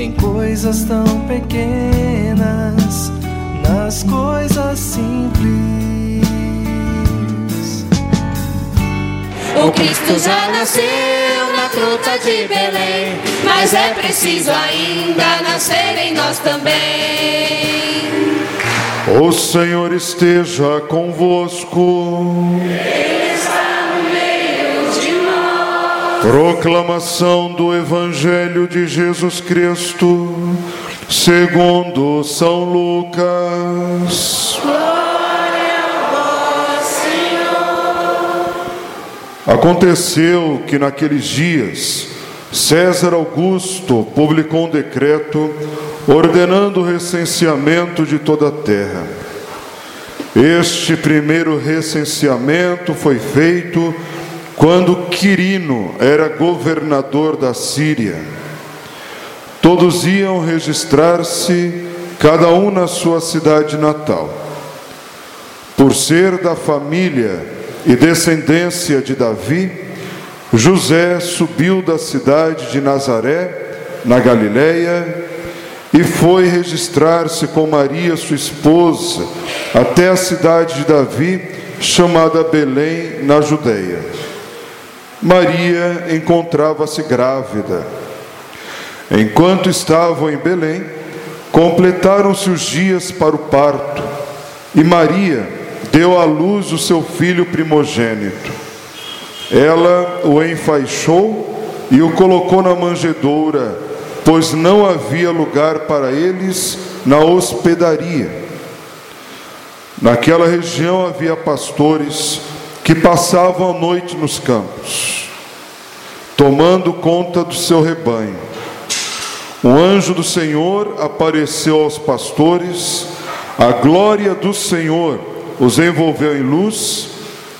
em coisas tão pequenas, nas coisas simples. O Cristo já nasceu na gruta de Belém, mas é preciso ainda nascer em nós também. O Senhor esteja convosco. Ele Proclamação do Evangelho de Jesus Cristo, segundo São Lucas. Glória a vós, Senhor. Aconteceu que naqueles dias César Augusto publicou um decreto ordenando o recenseamento de toda a terra. Este primeiro recenseamento foi feito quando Quirino era governador da Síria. Todos iam registrar-se, cada um na sua cidade natal. Por ser da família e descendência de Davi, José subiu da cidade de Nazaré, na Galiléia, e foi registrar-se com Maria, sua esposa, até a cidade de Davi, chamada Belém, na Judéia. Maria encontrava-se grávida. Enquanto estavam em Belém, completaram-se os dias para o parto, e Maria deu à luz o seu filho primogênito. Ela o enfaixou e o colocou na manjedoura, pois não havia lugar para eles na hospedaria. Naquela região havia pastores que passavam a noite nos campos, tomando conta do seu rebanho. Um anjo do Senhor apareceu aos pastores, a glória do Senhor os envolveu em luz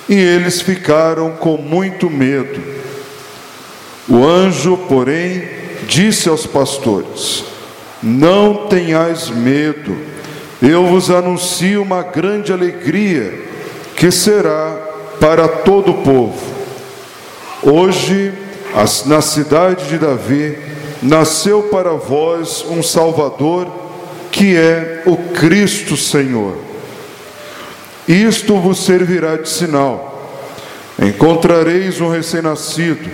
e eles ficaram com muito medo. O anjo, porém, disse aos pastores: Não tenhais medo, eu vos anuncio uma grande alegria que será para todo o povo. Hoje, na cidade de Davi, nasceu para vós um Salvador, que é o Cristo Senhor. Isto vos servirá de sinal. Encontrareis um recém-nascido,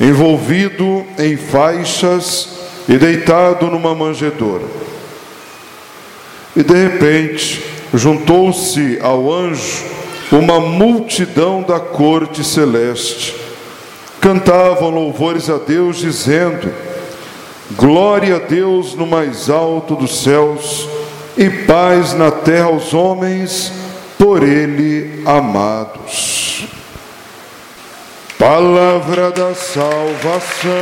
envolvido em faixas e deitado numa manjedoura. E de repente, juntou-se ao anjo uma multidão da corte celeste. Cantavam louvores a Deus, dizendo: Glória a Deus no mais alto dos céus, e paz na terra aos homens por Ele amados. Palavra da salvação.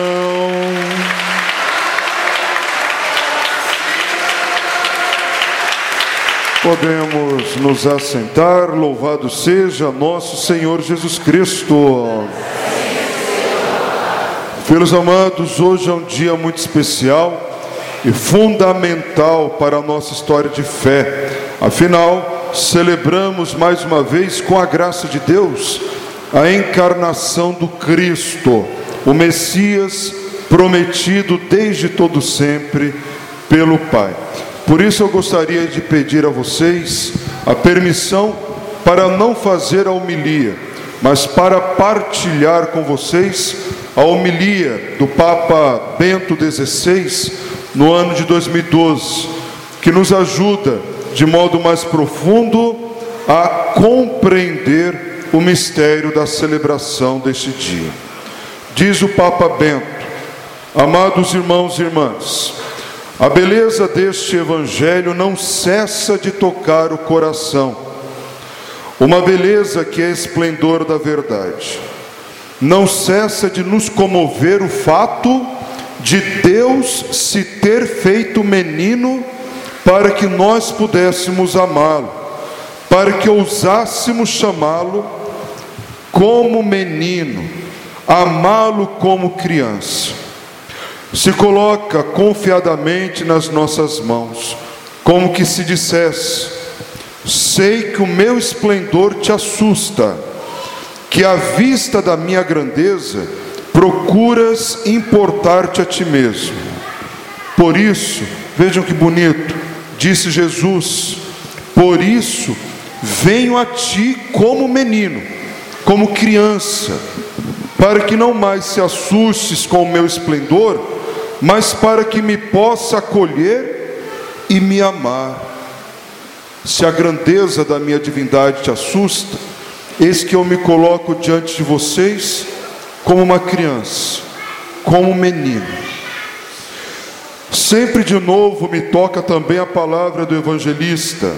Podemos nos assentar, louvado seja nosso Senhor Jesus Cristo. Filhos amados, hoje é um dia muito especial e fundamental para a nossa história de fé. Afinal, celebramos mais uma vez, com a graça de Deus, a encarnação do Cristo, o Messias prometido desde todo sempre pelo Pai. Por isso eu gostaria de pedir a vocês a permissão para não fazer a homilia, mas para partilhar com vocês a homilia do Papa Bento XVI no ano de 2012, que nos ajuda de modo mais profundo a compreender o mistério da celebração deste dia. Diz o Papa Bento: Amados irmãos e irmãs, a beleza deste evangelho não cessa de tocar o coração. Uma beleza que é esplendor da verdade. Não cessa de nos comover o fato de Deus se ter feito menino para que nós pudéssemos amá-lo, para que ousássemos chamá-lo como menino, amá-lo como criança. Se coloca confiadamente nas nossas mãos, como que se dissesse: Sei que o meu esplendor te assusta, que à vista da minha grandeza procuras importar-te a ti mesmo. Por isso, vejam que bonito, disse Jesus: Por isso venho a ti como menino, como criança, para que não mais se assustes com o meu esplendor, mas para que me possa acolher e me amar. Se a grandeza da minha divindade te assusta, eis que eu me coloco diante de vocês como uma criança, como um menino. Sempre de novo me toca também a palavra do evangelista,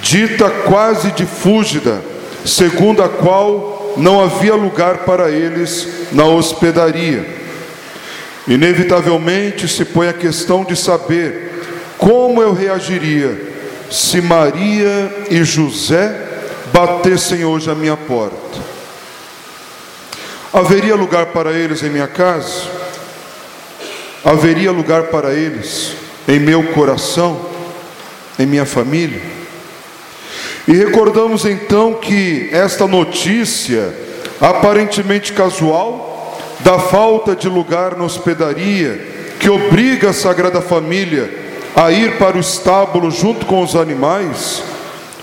dita quase de fúgida, segundo a qual não havia lugar para eles na hospedaria. Inevitavelmente se põe a questão de saber como eu reagiria se Maria e José batessem hoje à minha porta, haveria lugar para eles em minha casa? Haveria lugar para eles em meu coração, em minha família? E recordamos então que esta notícia, aparentemente casual, da falta de lugar na hospedaria, que obriga a Sagrada Família a ir para o estábulo junto com os animais,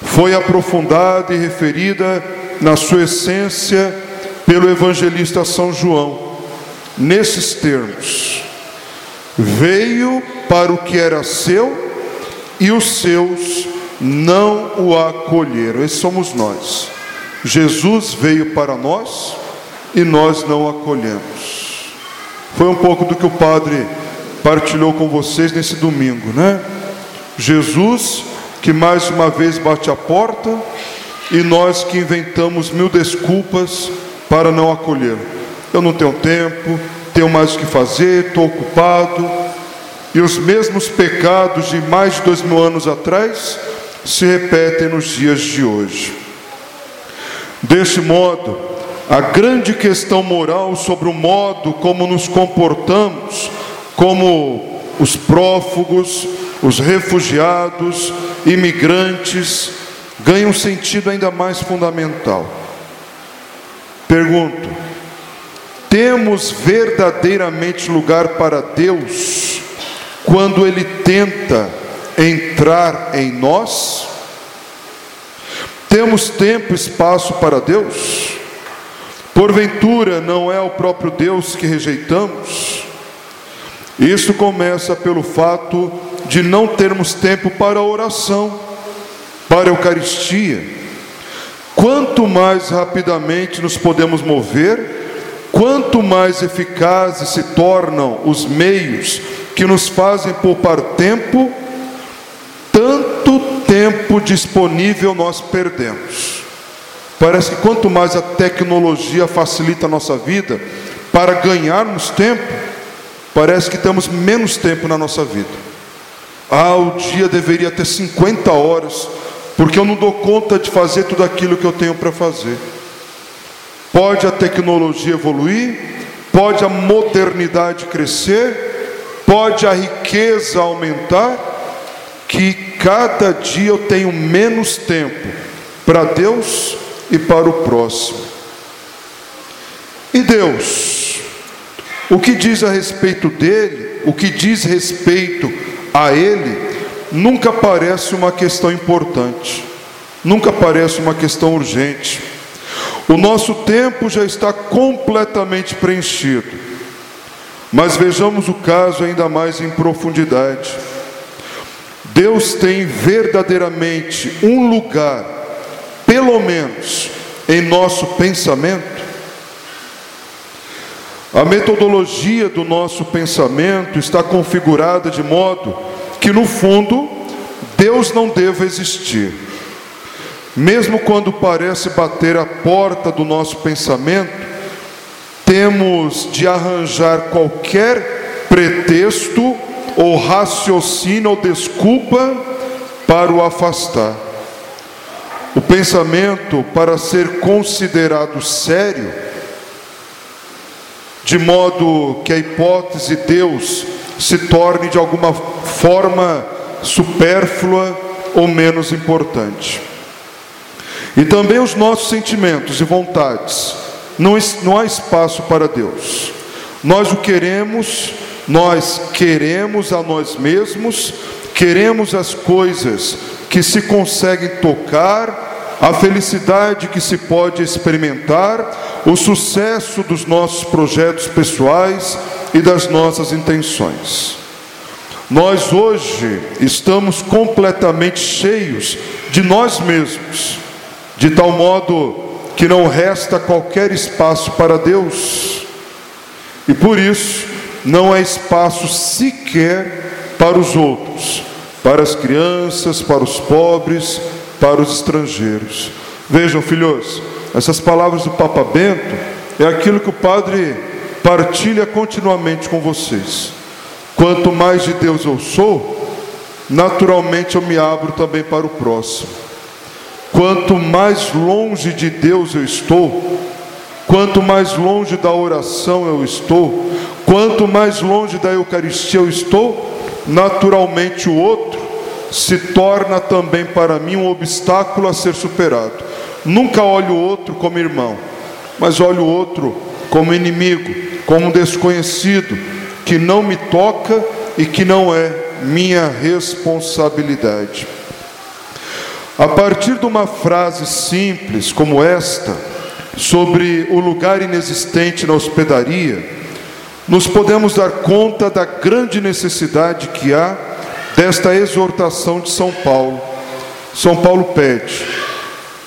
foi aprofundada e referida na sua essência pelo evangelista São João, nesses termos: Veio para o que era seu e os seus não o acolheram. Esses somos nós. Jesus veio para nós e nós não acolhemos. Foi um pouco do que o padre partilhou com vocês nesse domingo, né? Jesus que mais uma vez bate a porta e nós que inventamos mil desculpas para não acolhê-lo. Eu não tenho tempo, tenho mais o que fazer, estou ocupado. E os mesmos pecados de mais de dois mil anos atrás se repetem nos dias de hoje. Deste modo, a grande questão moral sobre o modo como nos comportamos como os prófugos, os refugiados, imigrantes, ganham um sentido ainda mais fundamental. Pergunto: temos verdadeiramente lugar para Deus quando Ele tenta entrar em nós? Temos tempo e espaço para Deus? Porventura não é o próprio Deus que rejeitamos? Isso começa pelo fato de não termos tempo para oração, para a Eucaristia. Quanto mais rapidamente nos podemos mover, quanto mais eficazes se tornam os meios que nos fazem poupar tempo, tanto tempo disponível nós perdemos. Parece que quanto mais a tecnologia facilita a nossa vida para ganharmos tempo, Parece que temos menos tempo na nossa vida. Ah, o dia deveria ter 50 horas, porque eu não dou conta de fazer tudo aquilo que eu tenho para fazer. Pode a tecnologia evoluir, pode a modernidade crescer, pode a riqueza aumentar, que cada dia eu tenho menos tempo para Deus e para o próximo. E Deus? O que diz a respeito dele, o que diz respeito a ele, nunca parece uma questão importante, nunca parece uma questão urgente. O nosso tempo já está completamente preenchido. Mas vejamos o caso ainda mais em profundidade. Deus tem verdadeiramente um lugar, pelo menos em nosso pensamento, a metodologia do nosso pensamento está configurada de modo que, no fundo, Deus não deva existir. Mesmo quando parece bater a porta do nosso pensamento, temos de arranjar qualquer pretexto ou raciocínio ou desculpa para o afastar. O pensamento, para ser considerado sério, de modo que a hipótese de Deus se torne de alguma forma supérflua ou menos importante. E também os nossos sentimentos e vontades. Não, não há espaço para Deus. Nós o queremos, nós queremos a nós mesmos, queremos as coisas que se conseguem tocar, a felicidade que se pode experimentar, o sucesso dos nossos projetos pessoais e das nossas intenções. Nós hoje estamos completamente cheios de nós mesmos, de tal modo que não resta qualquer espaço para Deus. E por isso não há espaço sequer para os outros, para as crianças, para os pobres, para os estrangeiros. Vejam, filhos, essas palavras do Papa Bento é aquilo que o Padre partilha continuamente com vocês. Quanto mais de Deus eu sou, naturalmente eu me abro também para o próximo. Quanto mais longe de Deus eu estou, quanto mais longe da oração eu estou, quanto mais longe da Eucaristia eu estou, naturalmente o outro se torna também para mim um obstáculo a ser superado. Nunca olho o outro como irmão, mas olho o outro como inimigo, como um desconhecido, que não me toca e que não é minha responsabilidade. A partir de uma frase simples como esta, sobre o lugar inexistente na hospedaria, nos podemos dar conta da grande necessidade que há desta exortação de São Paulo. São Paulo pede: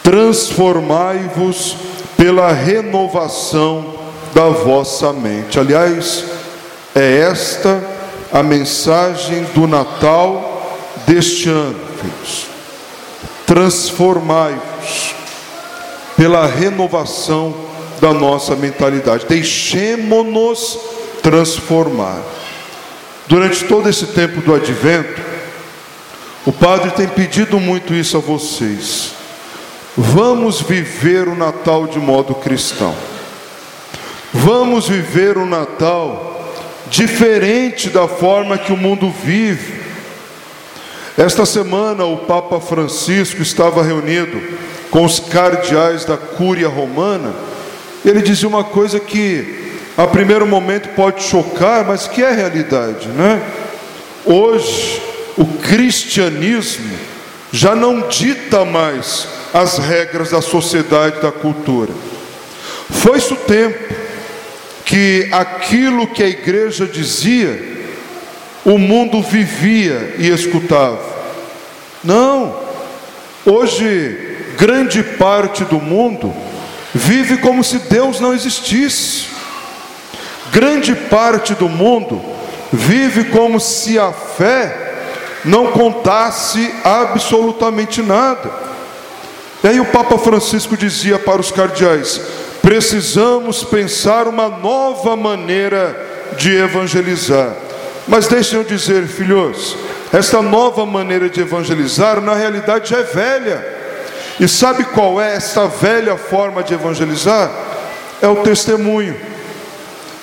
transformai-vos pela renovação da vossa mente. Aliás, é esta a mensagem do Natal deste ano, filhos. Transformai-vos pela renovação da nossa mentalidade. Deixemo-nos transformar. Durante todo esse tempo do advento, o Padre tem pedido muito isso a vocês. Vamos viver o Natal de modo cristão. Vamos viver o Natal diferente da forma que o mundo vive. Esta semana o Papa Francisco estava reunido com os cardeais da Cúria Romana. Ele dizia uma coisa que a primeiro momento pode chocar, mas que é realidade, né? Hoje, o cristianismo já não dita mais as regras da sociedade da cultura. Foi-se o tempo que aquilo que a igreja dizia, o mundo vivia e escutava. Não, hoje, grande parte do mundo vive como se Deus não existisse. Grande parte do mundo vive como se a fé não contasse absolutamente nada. E aí o Papa Francisco dizia para os cardeais: precisamos pensar uma nova maneira de evangelizar. Mas deixem eu dizer, filhos, esta nova maneira de evangelizar na realidade já é velha. E sabe qual é esta velha forma de evangelizar? É o testemunho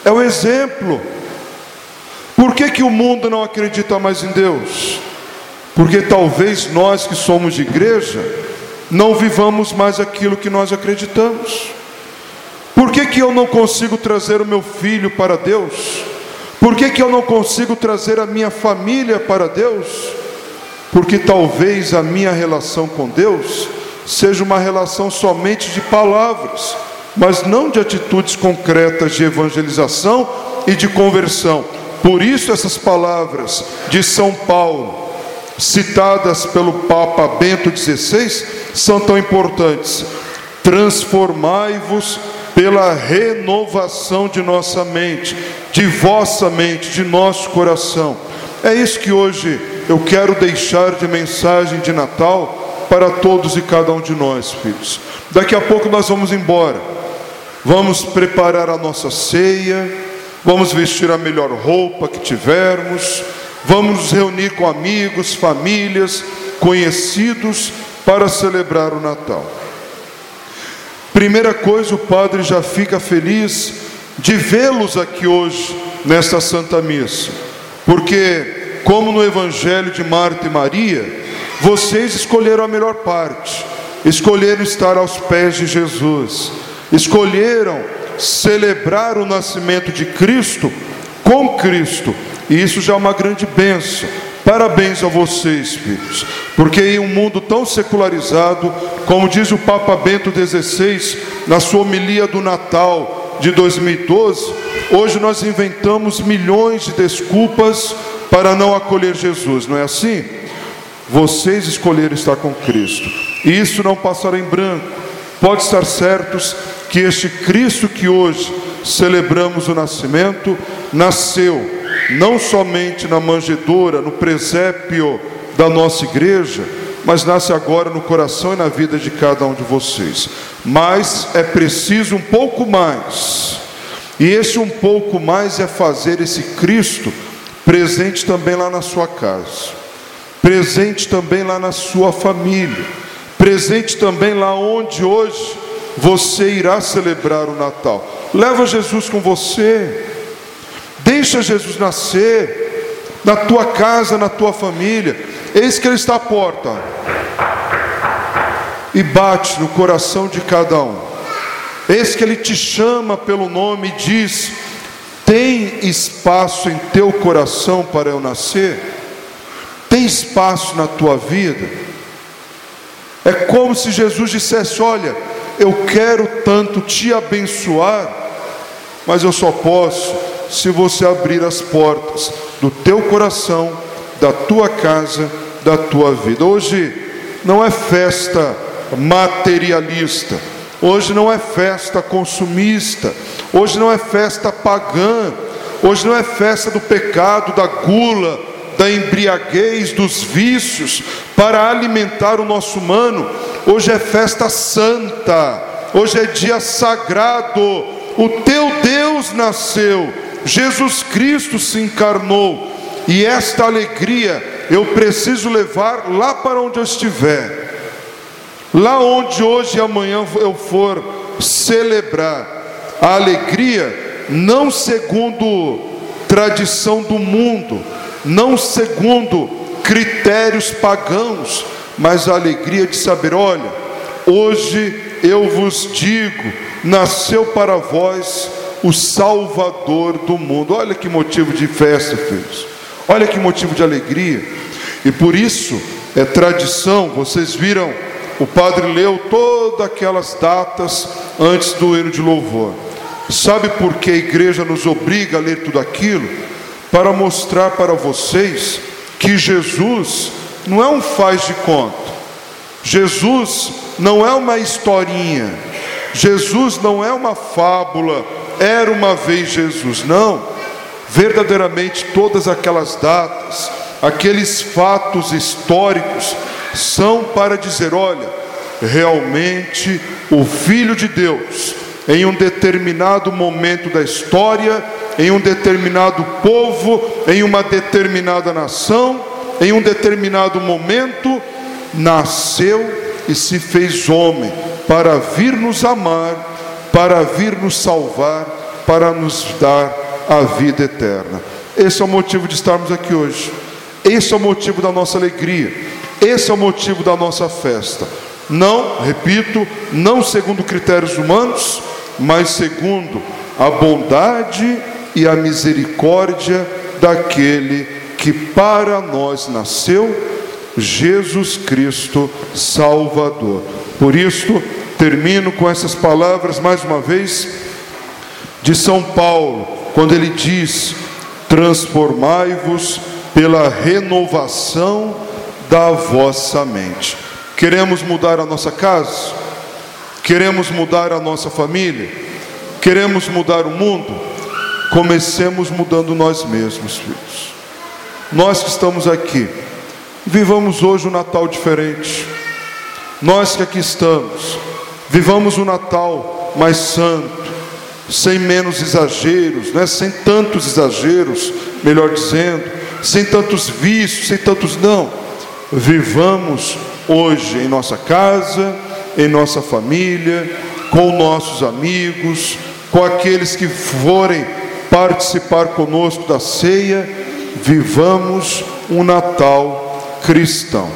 é o exemplo. Por que, que o mundo não acredita mais em Deus? Porque talvez nós que somos de igreja não vivamos mais aquilo que nós acreditamos. Por que, que eu não consigo trazer o meu filho para Deus? Por que, que eu não consigo trazer a minha família para Deus? Porque talvez a minha relação com Deus seja uma relação somente de palavras mas não de atitudes concretas de evangelização e de conversão. Por isso, essas palavras de São Paulo, citadas pelo Papa Bento XVI, são tão importantes. Transformai-vos pela renovação de nossa mente, de vossa mente, de nosso coração. É isso que hoje eu quero deixar de mensagem de Natal para todos e cada um de nós, filhos. Daqui a pouco nós vamos embora. Vamos preparar a nossa ceia, vamos vestir a melhor roupa que tivermos, vamos nos reunir com amigos, famílias, conhecidos para celebrar o Natal. Primeira coisa, o padre já fica feliz de vê-los aqui hoje, nesta Santa Missa, porque, como no Evangelho de Marta e Maria, vocês escolheram a melhor parte, escolheram estar aos pés de Jesus, escolheram celebrar o nascimento de Cristo com Cristo, e isso já é uma grande bênção. Parabéns a vocês, filhos, porque em um mundo tão secularizado, como diz o Papa Bento XVI na sua homilia do Natal de 2012, hoje nós inventamos milhões de desculpas para não acolher Jesus, não é assim? Vocês escolheram estar com Cristo, e isso não passará em branco. Pode estar certos que este Cristo que hoje celebramos o nascimento, nasceu não somente na manjedoura, no presépio da nossa igreja, mas nasce agora no coração e na vida de cada um de vocês. Mas é preciso um pouco mais. E esse um pouco mais é fazer esse Cristo presente também lá na sua casa, presente também lá na sua família, presente também lá onde hoje você irá celebrar o Natal. Leva Jesus com você. Deixa Jesus nascer na tua casa, na tua família. Eis que Ele está à porta e bate no coração de cada um. Eis que Ele te chama pelo nome e diz: Tem espaço em teu coração para eu nascer? Tem espaço na tua vida? É como se Jesus dissesse: Olha, eu quero tanto te abençoar, mas eu só posso se você abrir as portas do teu coração, da tua casa, da tua vida. Hoje não é festa materialista, hoje não é festa consumista, hoje não é festa pagã, hoje não é festa do pecado, da gula, da embriaguez, dos vícios, para alimentar o nosso humano. Hoje é festa santa, hoje é dia sagrado. O teu Deus nasceu. Jesus Cristo se encarnou, e esta alegria eu preciso levar lá para onde eu estiver, lá onde hoje e amanhã eu for celebrar. A alegria, não segundo tradição do mundo, não segundo critérios pagãos, mas a alegria de saber: olha, hoje eu vos digo, nasceu para vós o Salvador do mundo. Olha que motivo de festa, filhos. Olha que motivo de alegria. E por isso é tradição, vocês viram, o padre leu todas aquelas datas antes do hino de louvor. Sabe por que a igreja nos obriga a ler tudo aquilo? Para mostrar para vocês que Jesus não é um faz de conta. Jesus não é uma historinha. Jesus não é uma fábula era uma vez Jesus. Não, verdadeiramente todas aquelas datas, aqueles fatos históricos, são para dizer: olha, realmente o Filho de Deus, em um determinado momento da história, em um determinado povo, em uma determinada nação, em um determinado momento, nasceu e se fez homem para vir nos amar para vir nos salvar, para nos dar a vida eterna. Esse é o motivo de estarmos aqui hoje. Esse é o motivo da nossa alegria. Esse é o motivo da nossa festa. Não, repito, não segundo critérios humanos, mas segundo a bondade e a misericórdia daquele que para nós nasceu, Jesus Cristo Salvador. Por isso, Termino com essas palavras mais uma vez de São Paulo, quando ele diz: Transformai-vos pela renovação da vossa mente. Queremos mudar a nossa casa? Queremos mudar a nossa família? Queremos mudar o mundo? Comecemos mudando nós mesmos, filhos. Nós que estamos aqui, vivamos hoje um Natal diferente. Nós que aqui estamos, Vivamos o Natal mais santo, sem menos exageros, né? sem tantos exageros, melhor dizendo, sem tantos vícios, sem tantos não. Vivamos hoje em nossa casa, em nossa família, com nossos amigos, com aqueles que forem participar conosco da ceia, vivamos um Natal cristão.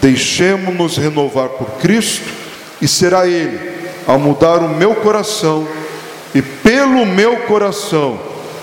Deixemos-nos renovar por Cristo e será Ele a mudar o meu coração e pelo meu coração,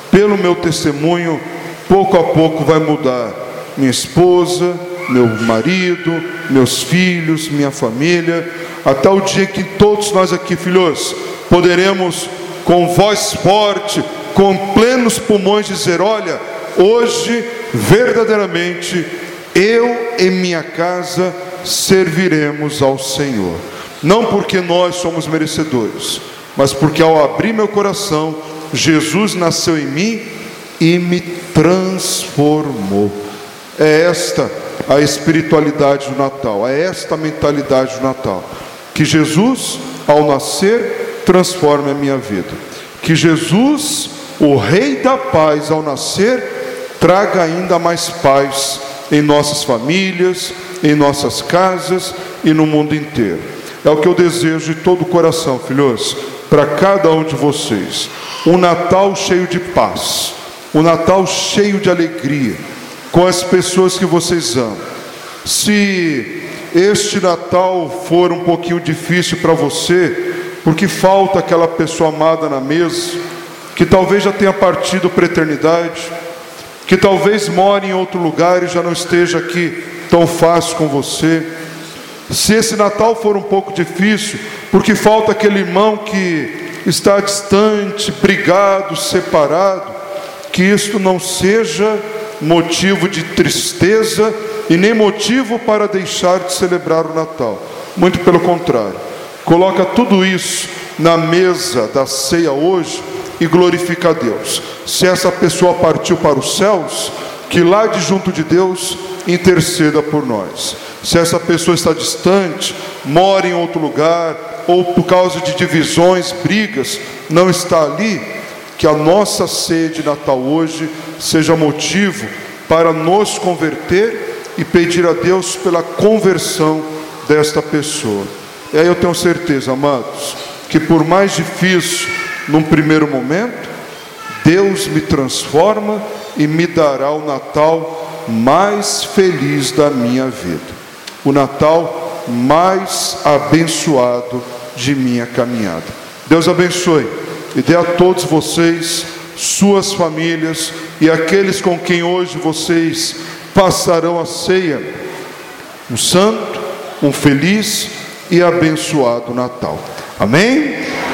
pelo meu testemunho, pouco a pouco vai mudar minha esposa, meu marido, meus filhos, minha família, até o dia que todos nós aqui, filhos, poderemos com voz forte, com plenos pulmões dizer: Olha, hoje verdadeiramente eu e minha casa serviremos ao Senhor. Não porque nós somos merecedores, mas porque ao abrir meu coração, Jesus nasceu em mim e me transformou. É esta a espiritualidade do Natal, é esta a mentalidade do Natal. Que Jesus, ao nascer, transforme a minha vida. Que Jesus, o Rei da Paz, ao nascer, traga ainda mais paz em nossas famílias, em nossas casas e no mundo inteiro. É o que eu desejo de todo o coração, filhos, para cada um de vocês. Um Natal cheio de paz, um Natal cheio de alegria, com as pessoas que vocês amam. Se este Natal for um pouquinho difícil para você, porque falta aquela pessoa amada na mesa, que talvez já tenha partido para a eternidade, que talvez more em outro lugar e já não esteja aqui tão fácil com você. Se esse Natal for um pouco difícil, porque falta aquele irmão que está distante, brigado, separado, que isto não seja motivo de tristeza e nem motivo para deixar de celebrar o Natal. Muito pelo contrário. Coloca tudo isso na mesa da ceia hoje e glorifica a Deus. Se essa pessoa partiu para os céus, que lá de junto de Deus interceda por nós. Se essa pessoa está distante, mora em outro lugar, ou por causa de divisões, brigas, não está ali, que a nossa sede Natal hoje seja motivo para nos converter e pedir a Deus pela conversão desta pessoa. E aí eu tenho certeza, amados, que por mais difícil num primeiro momento, Deus me transforma e me dará o Natal mais feliz da minha vida. O Natal mais abençoado de minha caminhada. Deus abençoe e dê a todos vocês, suas famílias e aqueles com quem hoje vocês passarão a ceia, um santo, um feliz e abençoado Natal. Amém?